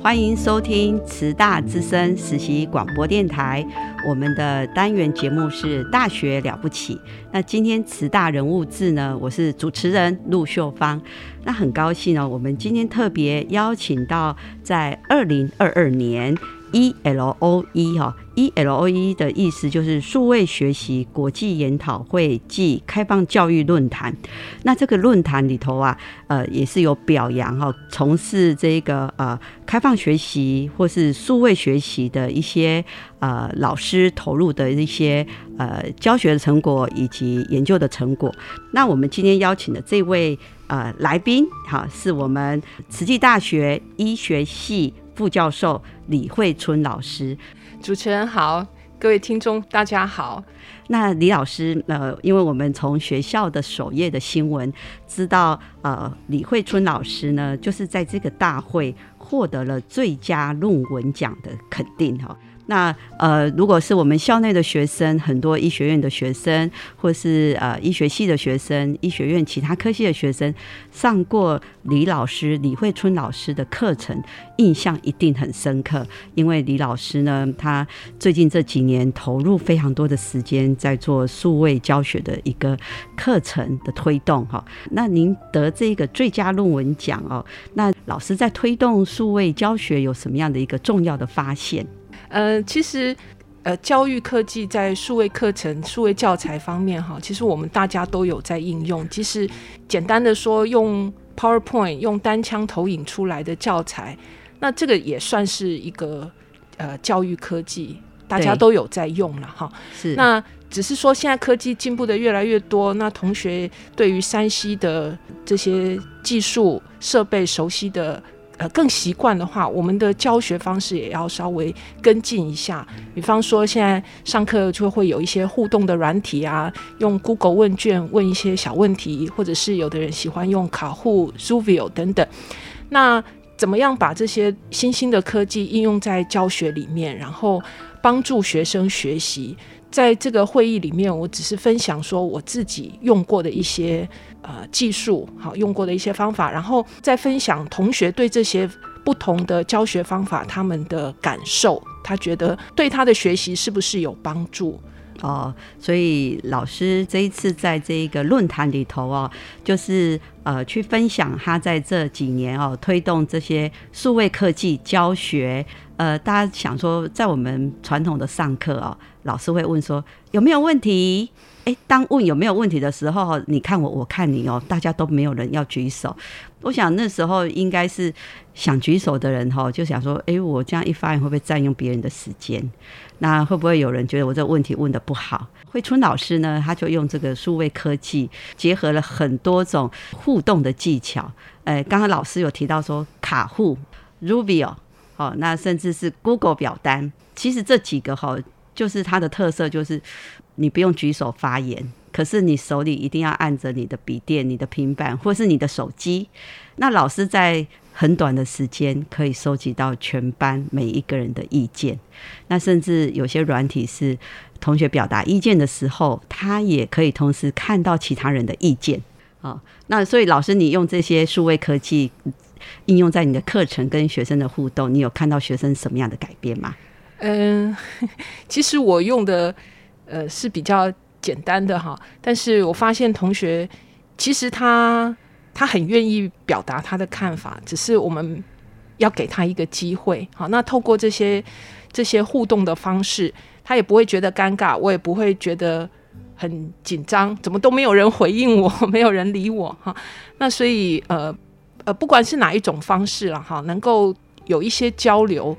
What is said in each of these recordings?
欢迎收听慈大之声实习广播电台，我们的单元节目是《大学了不起》。那今天慈大人物志呢，我是主持人陆秀芳。那很高兴呢，我们今天特别邀请到在二零二二年。E L O E 哈，E L O E 的意思就是数位学习国际研讨会暨开放教育论坛。那这个论坛里头啊，呃，也是有表扬哈，从事这个呃开放学习或是数位学习的一些呃老师投入的一些呃教学的成果以及研究的成果。那我们今天邀请的这位呃来宾，哈，是我们慈济大学医学系。副教授李慧春老师，主持人好，各位听众大家好。那李老师，呃，因为我们从学校的首页的新闻知道，呃，李慧春老师呢，就是在这个大会获得了最佳论文奖的肯定哈。那呃，如果是我们校内的学生，很多医学院的学生，或是呃医学系的学生，医学院其他科系的学生，上过李老师李慧春老师的课程，印象一定很深刻。因为李老师呢，他最近这几年投入非常多的时间在做数位教学的一个课程的推动哈。那您得这个最佳论文奖哦，那老师在推动数位教学有什么样的一个重要的发现？呃，其实，呃，教育科技在数位课程、数位教材方面，哈，其实我们大家都有在应用。其实，简单的说，用 PowerPoint 用单枪投影出来的教材，那这个也算是一个呃教育科技，大家都有在用了哈。是。那只是说，现在科技进步的越来越多，那同学对于山西的这些技术设备熟悉的。呃，更习惯的话，我们的教学方式也要稍微跟进一下。比方说，现在上课就会有一些互动的软体啊，用 Google 问卷问一些小问题，或者是有的人喜欢用卡户、Zoovio 等等。那怎么样把这些新兴的科技应用在教学里面，然后帮助学生学习？在这个会议里面，我只是分享说我自己用过的一些呃技术，好用过的一些方法，然后再分享同学对这些不同的教学方法他们的感受，他觉得对他的学习是不是有帮助？哦，所以老师这一次在这一个论坛里头哦，就是呃去分享他在这几年哦推动这些数位科技教学。呃，大家想说，在我们传统的上课哦，老师会问说有没有问题？哎，当问有没有问题的时候，你看我，我看你哦，大家都没有人要举手。我想那时候应该是想举手的人哈，就想说，哎，我这样一发言会不会占用别人的时间？那会不会有人觉得我这个问题问的不好？慧春老师呢，他就用这个数位科技，结合了很多种互动的技巧。诶，刚刚老师有提到说卡户 Rubio。哦，那甚至是 Google 表单，其实这几个哈，就是它的特色，就是你不用举手发言，可是你手里一定要按着你的笔电、你的平板或是你的手机。那老师在很短的时间可以收集到全班每一个人的意见。那甚至有些软体是同学表达意见的时候，他也可以同时看到其他人的意见。哦，那所以老师，你用这些数位科技。应用在你的课程跟学生的互动，你有看到学生什么样的改变吗？嗯，其实我用的呃是比较简单的哈，但是我发现同学其实他他很愿意表达他的看法，只是我们要给他一个机会。好，那透过这些这些互动的方式，他也不会觉得尴尬，我也不会觉得很紧张，怎么都没有人回应我，没有人理我哈。那所以呃呃，不管是哪一种方式了哈，能够有一些交流。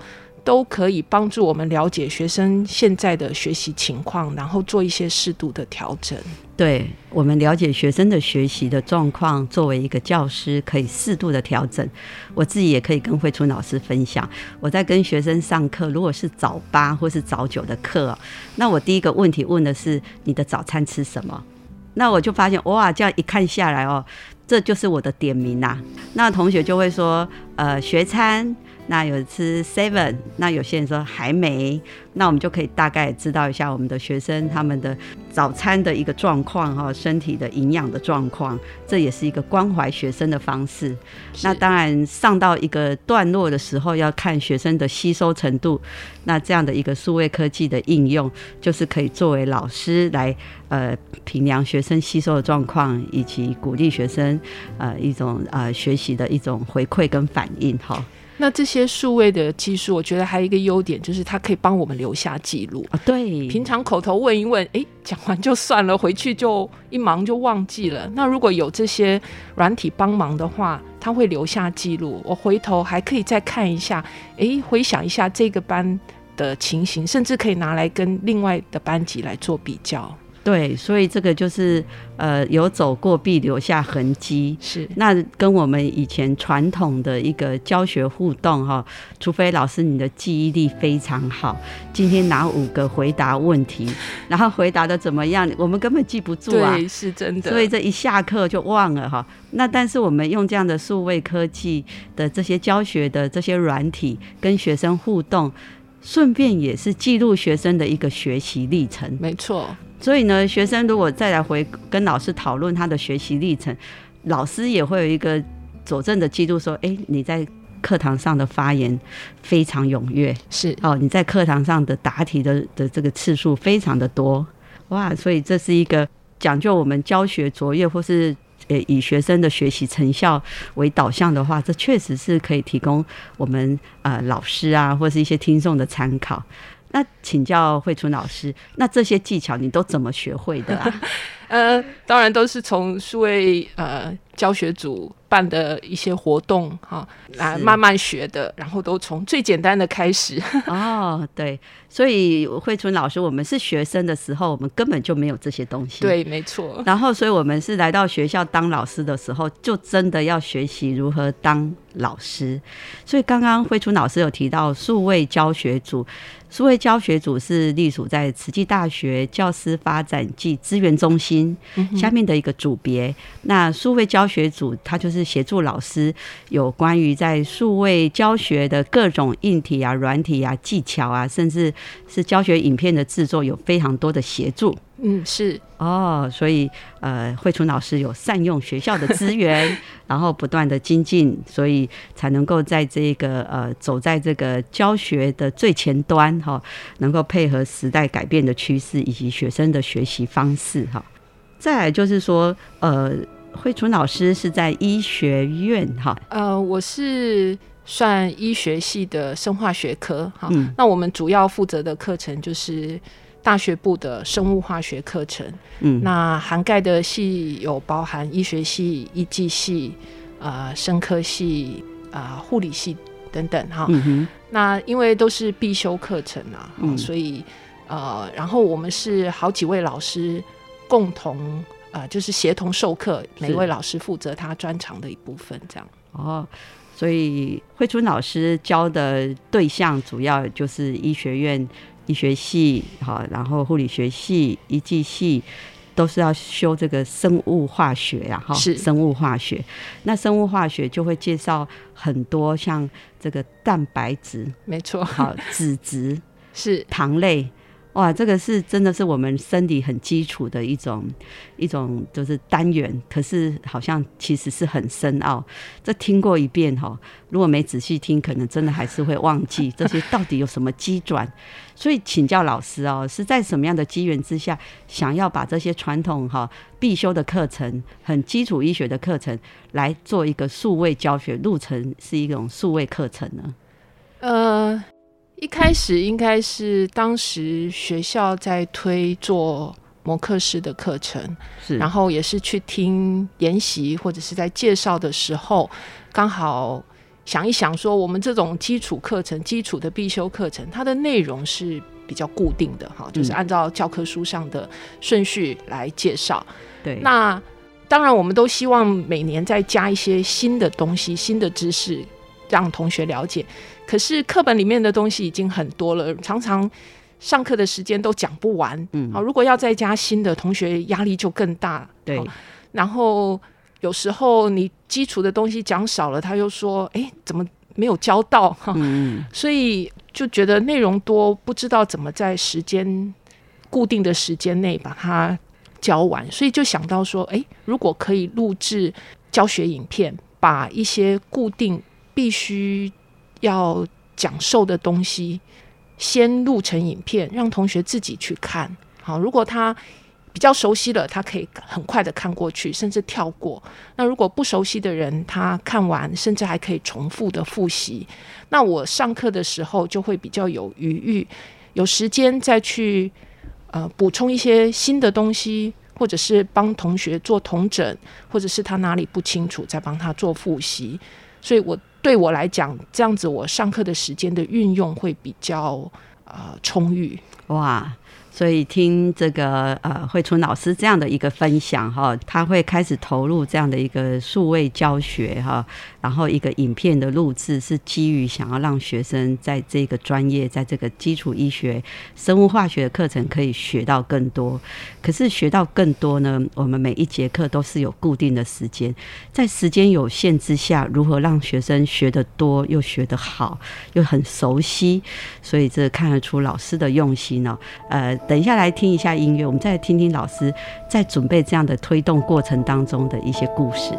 都可以帮助我们了解学生现在的学习情况，然后做一些适度的调整。对我们了解学生的学习的状况，作为一个教师，可以适度的调整。我自己也可以跟慧春老师分享，我在跟学生上课，如果是早八或是早九的课，那我第一个问题问的是你的早餐吃什么？那我就发现哇，这样一看下来哦，这就是我的点名呐。那同学就会说，呃，学餐。那有吃 seven，那有些人说还没，那我们就可以大概知道一下我们的学生他们的早餐的一个状况哈，身体的营养的状况，这也是一个关怀学生的方式。那当然上到一个段落的时候，要看学生的吸收程度。那这样的一个数位科技的应用，就是可以作为老师来呃评量学生吸收的状况，以及鼓励学生呃一种呃学习的一种回馈跟反应哈。那这些数位的技术，我觉得还有一个优点，就是它可以帮我们留下记录啊。对，平常口头问一问，哎，讲完就算了，回去就一忙就忘记了。那如果有这些软体帮忙的话，它会留下记录，我回头还可以再看一下，哎，回想一下这个班的情形，甚至可以拿来跟另外的班级来做比较。对，所以这个就是呃，有走过必留下痕迹。是，那跟我们以前传统的一个教学互动哈，除非老师你的记忆力非常好，今天拿五个回答问题，然后回答的怎么样，我们根本记不住啊。对，是真的。所以这一下课就忘了哈。那但是我们用这样的数位科技的这些教学的这些软体跟学生互动，顺便也是记录学生的一个学习历程。没错。所以呢，学生如果再来回跟老师讨论他的学习历程，老师也会有一个佐证的记录，说：“哎，你在课堂上的发言非常踊跃，是哦，你在课堂上的答题的的这个次数非常的多，哇！所以这是一个讲究我们教学卓越，或是呃以学生的学习成效为导向的话，这确实是可以提供我们呃老师啊，或是一些听众的参考。”那请教慧春老师，那这些技巧你都怎么学会的啊？呃，当然都是从数位呃教学组办的一些活动哈来慢慢学的，然后都从最简单的开始。哦，对，所以慧春老师，我们是学生的时候，我们根本就没有这些东西。对，没错。然后，所以我们是来到学校当老师的时候，就真的要学习如何当老师。所以，刚刚慧春老师有提到数位教学组。数位教学组是隶属在慈济大学教师发展暨资源中心下面的一个组别。那数位教学组，它就是协助老师有关于在数位教学的各种硬体啊、软体啊、技巧啊，甚至是教学影片的制作，有非常多的协助。嗯，是哦，所以呃，慧春老师有善用学校的资源，然后不断的精进，所以才能够在这个呃，走在这个教学的最前端哈，能够配合时代改变的趋势以及学生的学习方式哈。再来就是说，呃，慧春老师是在医学院哈，呃，我是算医学系的生化学科哈，那我们主要负责的课程就是。大学部的生物化学课程，嗯，那涵盖的系有包含医学系、医技系、呃，生科系、啊，护理系等等哈。那因为都是必修课程啊，所以呃，然后我们是好几位老师共同呃，就是协同授课，每位老师负责他专长的一部分，这样。哦，所以慧春老师教的对象主要就是医学院。医学系好，然后护理学系、医技系都是要修这个生物化学呀，哈，是生物化学。那生物化学就会介绍很多像这个蛋白质，没错，好，脂质 是糖类。哇，这个是真的是我们生理很基础的一种一种就是单元，可是好像其实是很深奥。这听过一遍哈，如果没仔细听，可能真的还是会忘记 这些到底有什么机转。所以请教老师哦，是在什么样的机缘之下，想要把这些传统哈必修的课程、很基础医学的课程来做一个数位教学路程，是一种数位课程呢？呃。一开始应该是当时学校在推做模课式的课程，是，然后也是去听研习或者是在介绍的时候，刚好想一想说，我们这种基础课程、基础的必修课程，它的内容是比较固定的哈，就是按照教科书上的顺序来介绍。对，那当然我们都希望每年再加一些新的东西、新的知识，让同学了解。可是课本里面的东西已经很多了，常常上课的时间都讲不完。嗯，好，如果要再加新的，同学压力就更大。对，然后有时候你基础的东西讲少了，他又说：“哎，怎么没有教到？”哈，嗯，所以就觉得内容多，不知道怎么在时间固定的时间内把它教完，所以就想到说：“哎，如果可以录制教学影片，把一些固定必须。”要讲授的东西，先录成影片，让同学自己去看。好，如果他比较熟悉了，他可以很快的看过去，甚至跳过。那如果不熟悉的人，他看完甚至还可以重复的复习。那我上课的时候就会比较有余裕，有时间再去呃补充一些新的东西，或者是帮同学做同整，或者是他哪里不清楚，再帮他做复习。所以，我对我来讲，这样子我上课的时间的运用会比较呃充裕。哇！所以听这个呃慧春老师这样的一个分享哈，他会开始投入这样的一个数位教学哈，然后一个影片的录制是基于想要让学生在这个专业，在这个基础医学、生物化学的课程可以学到更多。可是学到更多呢，我们每一节课都是有固定的时间，在时间有限之下，如何让学生学得多又学得好，又很熟悉？所以这看得出老师的用心哦，呃。等一下，来听一下音乐。我们再来听听老师在准备这样的推动过程当中的一些故事。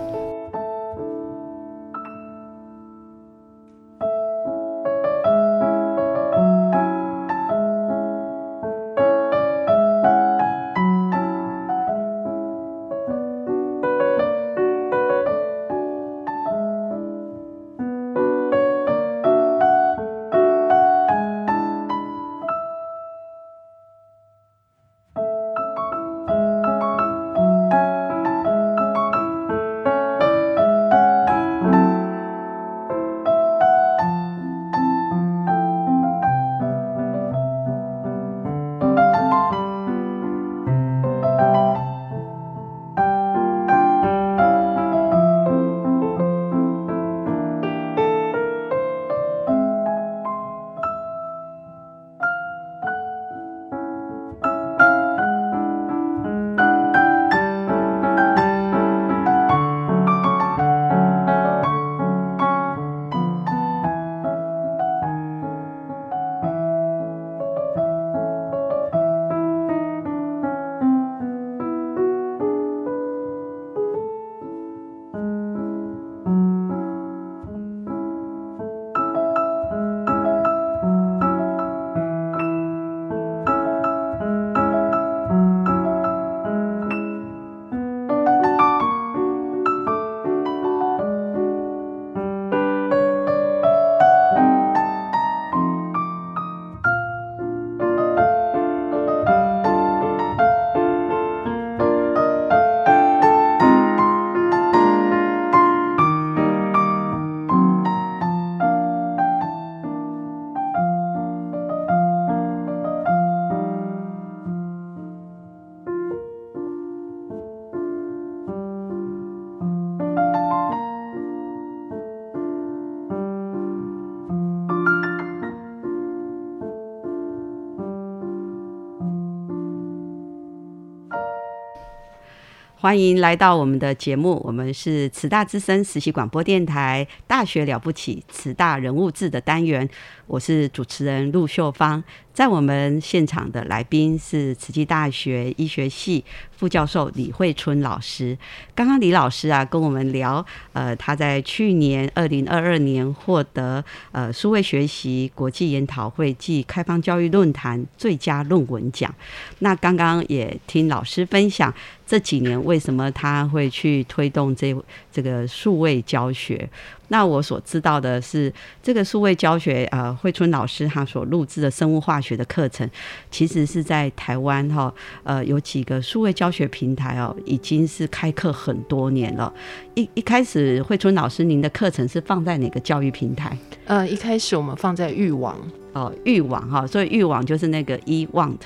欢迎来到我们的节目，我们是慈大之声实习广播电台《大学了不起》慈大人物志的单元，我是主持人陆秀芳。在我们现场的来宾是慈济大学医学系副教授李慧春老师。刚刚李老师啊跟我们聊，呃，他在去年二零二二年获得呃数位学习国际研讨会暨开放教育论坛最佳论文奖。那刚刚也听老师分享这几年为什么他会去推动这这个数位教学。那我所知道的是，这个数位教学，呃，慧春老师他所录制的生物化学的课程，其实是在台湾哈，呃，有几个数位教学平台哦，已经是开课很多年了。一一开始，慧春老师您的课程是放在哪个教育平台？呃，一开始我们放在育网。哦，欲望哈，所以欲望就是那个 e want。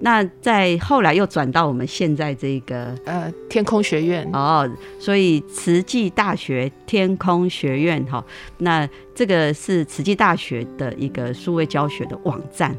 那在后来又转到我们现在这个呃天空学院哦，所以慈济大学天空学院哈，那这个是慈济大学的一个数位教学的网站。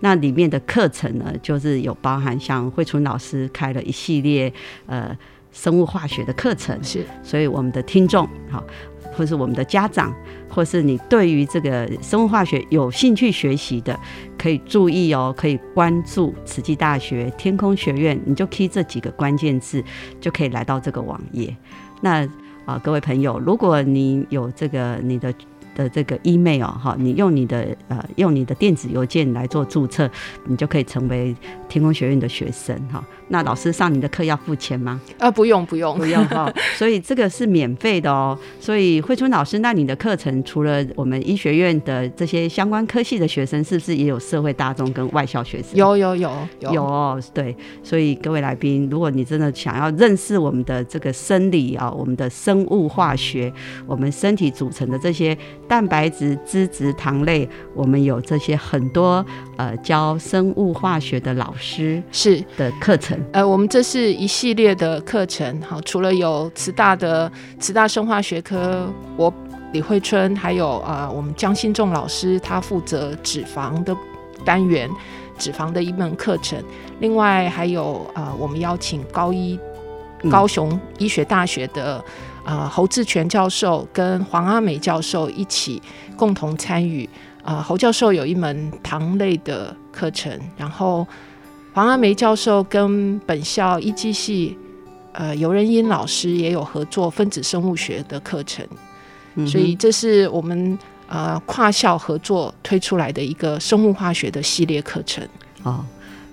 那里面的课程呢，就是有包含像慧春老师开了一系列呃生物化学的课程，是，所以我们的听众好。或是我们的家长，或是你对于这个生物化学有兴趣学习的，可以注意哦，可以关注慈济大学天空学院，你就 key 这几个关键字，就可以来到这个网页。那啊，各位朋友，如果你有这个你的。的这个 email 哈，你用你的呃用你的电子邮件来做注册，你就可以成为天空学院的学生哈。那老师上你的课要付钱吗？呃，不用不用不用哈。所以这个是免费的哦。所以慧春老师，那你的课程除了我们医学院的这些相关科系的学生，是不是也有社会大众跟外校学生？有有有有哦。对，所以各位来宾，如果你真的想要认识我们的这个生理啊，我们的生物化学，我们身体组成的这些。蛋白质、脂质、糖类，我们有这些很多呃教生物化学的老师是的课程。呃，我们这是一系列的课程，好，除了有慈大的慈大生化学科，我李慧春，还有啊我们江新仲老师，他负责脂肪的单元，脂肪的一门课程。另外还有啊，我们邀请高一高雄医学大学的。啊，侯志全教授跟黄阿美教授一起共同参与。啊，侯教授有一门糖类的课程，然后黄阿梅教授跟本校一机系呃尤仁英老师也有合作分子生物学的课程。所以这是我们呃跨校合作推出来的一个生物化学的系列课程。哦。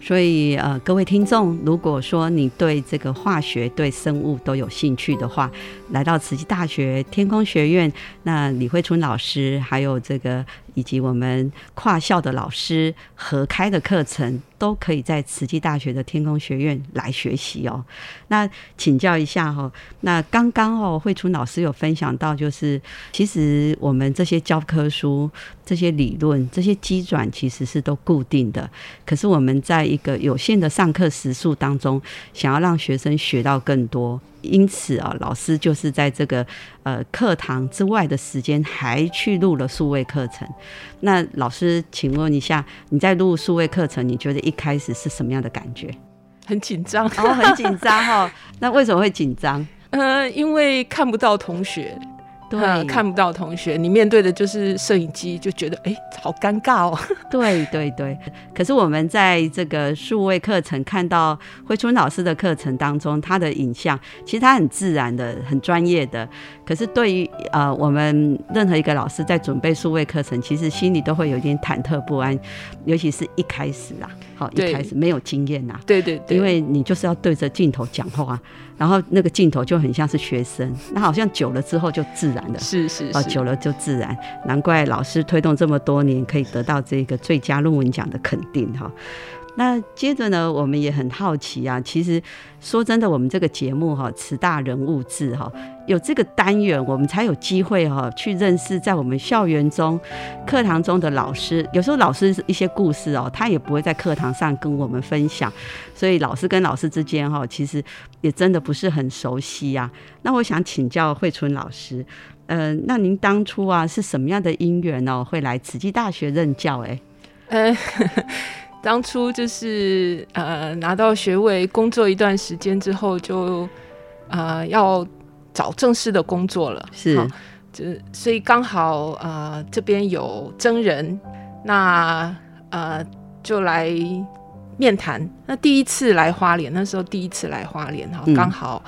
所以，呃，各位听众，如果说你对这个化学、对生物都有兴趣的话，来到慈济大学天空学院，那李慧春老师还有这个。以及我们跨校的老师合开的课程，都可以在慈济大学的天空学院来学习哦。那请教一下哈，那刚刚哦，慧春老师有分享到，就是其实我们这些教科书、这些理论、这些基转其实是都固定的，可是我们在一个有限的上课时数当中，想要让学生学到更多。因此啊，老师就是在这个呃课堂之外的时间，还去录了数位课程。那老师，请问一下，你在录数位课程，你觉得一开始是什么样的感觉？很紧张，哦，很紧张哈。那为什么会紧张？呃，因为看不到同学。对，看不到同学，你面对的就是摄影机，就觉得哎，好尴尬哦。对对对，可是我们在这个数位课程看到慧春老师的课程当中，他的影像其实他很自然的、很专业的。可是对于呃我们任何一个老师在准备数位课程，其实心里都会有一点忐忑不安，尤其是一开始啊，好一开始没有经验呐，对对对，因为你就是要对着镜头讲话。然后那个镜头就很像是学生，那好像久了之后就自然的，是是哦，久了就自然。难怪老师推动这么多年，可以得到这个最佳论文奖的肯定哈。那接着呢，我们也很好奇啊。其实说真的，我们这个节目哈，慈大人物志哈，有这个单元，我们才有机会哈，去认识在我们校园中、课堂中的老师。有时候老师一些故事哦，他也不会在课堂上跟我们分享，所以老师跟老师之间哈，其实也真的不是很熟悉呀。那我想请教慧春老师，嗯，那您当初啊是什么样的因缘呢，会来慈济大学任教？哎，呃。当初就是呃拿到学位，工作一段时间之后，就呃要找正式的工作了。是，就所以刚好呃这边有真人，那呃就来面谈。那第一次来花莲，那时候第一次来花莲哈，刚好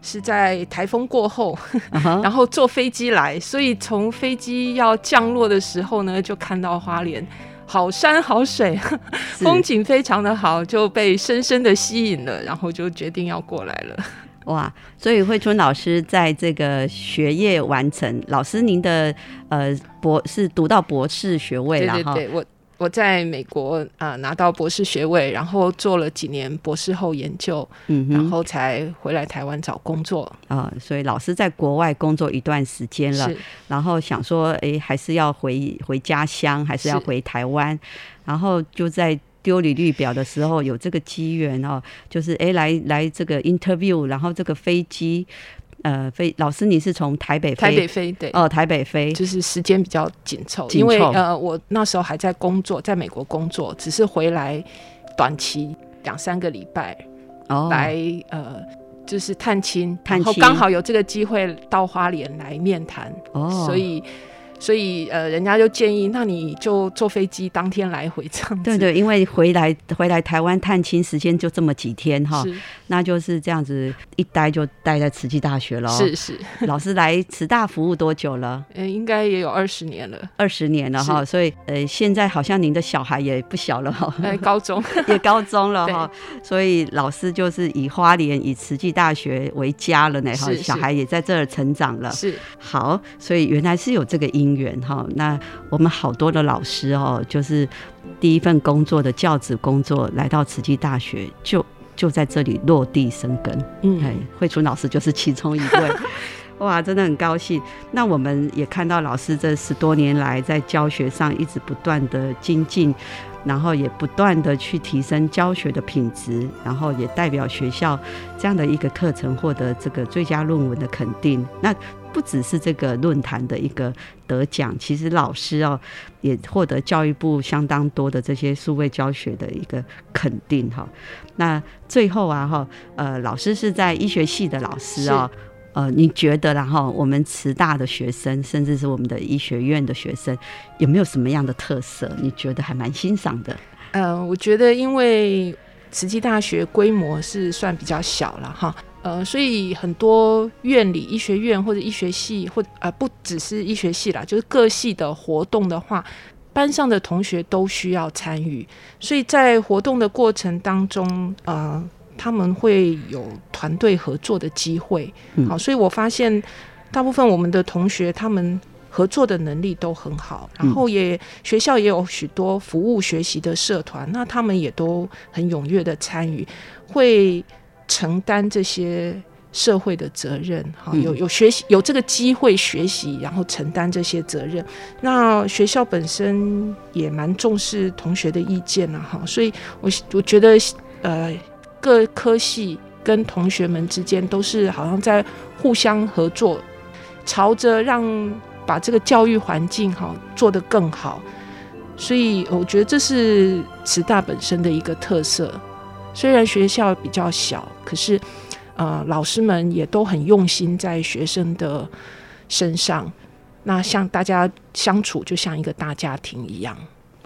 是在台风过后，然后坐飞机来，所以从飞机要降落的时候呢，就看到花莲。好山好水，风景非常的好，就被深深的吸引了，然后就决定要过来了。哇！所以慧春老师在这个学业完成，老师您的呃博是读到博士学位了哈。对对对，我。我在美国啊拿到博士学位，然后做了几年博士后研究，嗯，然后才回来台湾找工作啊。所以老师在国外工作一段时间了，然后想说，哎，还是要回回家乡，还是要回台湾，然后就在丢履历表的时候有这个机缘哦，就是哎来来这个 interview，然后这个飞机。呃，飞老师，你是从台北飞？台北飞对哦，台北飞就是时间比较紧凑，因为呃，我那时候还在工作，在美国工作，只是回来短期两三个礼拜哦，来呃，就是探亲，然后刚好有这个机会到花莲来面谈哦，所以。所以，呃，人家就建议，那你就坐飞机当天来回这样子。对对，因为回来回来台湾探亲时间就这么几天哈，那就是这样子一待就待在慈济大学了。是是，老师来慈大服务多久了？嗯，应该也有二十年了。二十年了哈，所以呃，现在好像您的小孩也不小了哈，高中 也高中了哈，所以老师就是以花莲以慈济大学为家了呢哈，小孩也在这儿成长了。是好，所以原来是有这个因。姻缘哈，那我们好多的老师哦，就是第一份工作的教职工作，来到慈济大学，就就在这里落地生根。嗯，哎，慧春老师就是其中一位，哇，真的很高兴。那我们也看到老师这十多年来在教学上一直不断的精进，然后也不断的去提升教学的品质，然后也代表学校这样的一个课程获得这个最佳论文的肯定。那不只是这个论坛的一个得奖，其实老师哦也获得教育部相当多的这些数位教学的一个肯定哈。那最后啊哈，呃，老师是在医学系的老师哦，呃，你觉得然后我们慈大的学生，甚至是我们的医学院的学生，有没有什么样的特色？你觉得还蛮欣赏的？呃，我觉得因为慈济大学规模是算比较小了哈。呃，所以很多院里医学院或者医学系，或呃不只是医学系啦，就是各系的活动的话，班上的同学都需要参与。所以在活动的过程当中，呃，他们会有团队合作的机会。好，所以我发现大部分我们的同学他们合作的能力都很好，然后也学校也有许多服务学习的社团，那他们也都很踊跃的参与，会。承担这些社会的责任，哈，有有学习有这个机会学习，然后承担这些责任。那学校本身也蛮重视同学的意见了，哈，所以我我觉得，呃，各科系跟同学们之间都是好像在互相合作，朝着让把这个教育环境哈做得更好。所以我觉得这是慈大本身的一个特色。虽然学校比较小，可是，呃，老师们也都很用心在学生的身上。那像大家相处，就像一个大家庭一样。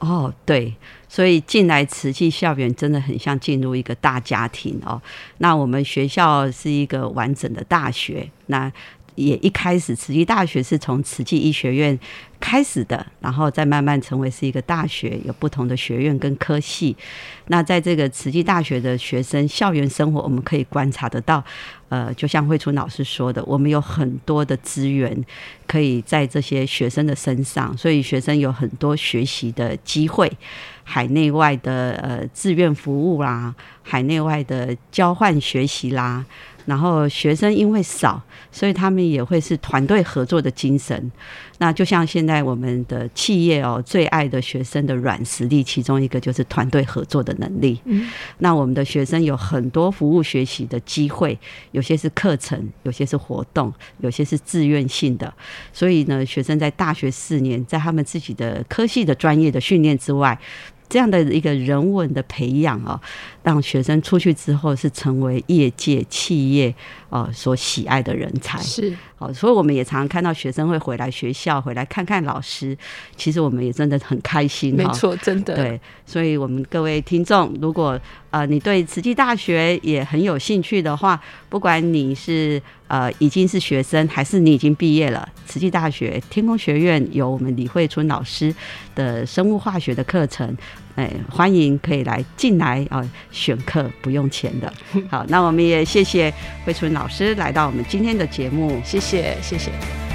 哦，对，所以进来慈济校园真的很像进入一个大家庭哦。那我们学校是一个完整的大学，那。也一开始，慈济大学是从慈济医学院开始的，然后再慢慢成为是一个大学，有不同的学院跟科系。那在这个慈济大学的学生校园生活，我们可以观察得到，呃，就像慧春老师说的，我们有很多的资源可以在这些学生的身上，所以学生有很多学习的机会，海内外的呃志愿服务啦，海内外的交换学习啦。然后学生因为少，所以他们也会是团队合作的精神。那就像现在我们的企业哦，最爱的学生的软实力，其中一个就是团队合作的能力。嗯，那我们的学生有很多服务学习的机会，有些是课程，有些是活动，有些是自愿性的。所以呢，学生在大学四年，在他们自己的科系的专业的训练之外。这样的一个人文的培养啊，让学生出去之后是成为业界企业哦所喜爱的人才。是，好，所以我们也常常看到学生会回来学校，回来看看老师。其实我们也真的很开心。没错，真的。对，所以我们各位听众，如果呃你对慈济大学也很有兴趣的话，不管你是呃已经是学生，还是你已经毕业了，慈济大学天空学院有我们李慧春老师的生物化学的课程。哎，欢迎可以来进来啊，选课不用钱的。好，那我们也谢谢慧春老师来到我们今天的节目，谢谢，谢谢。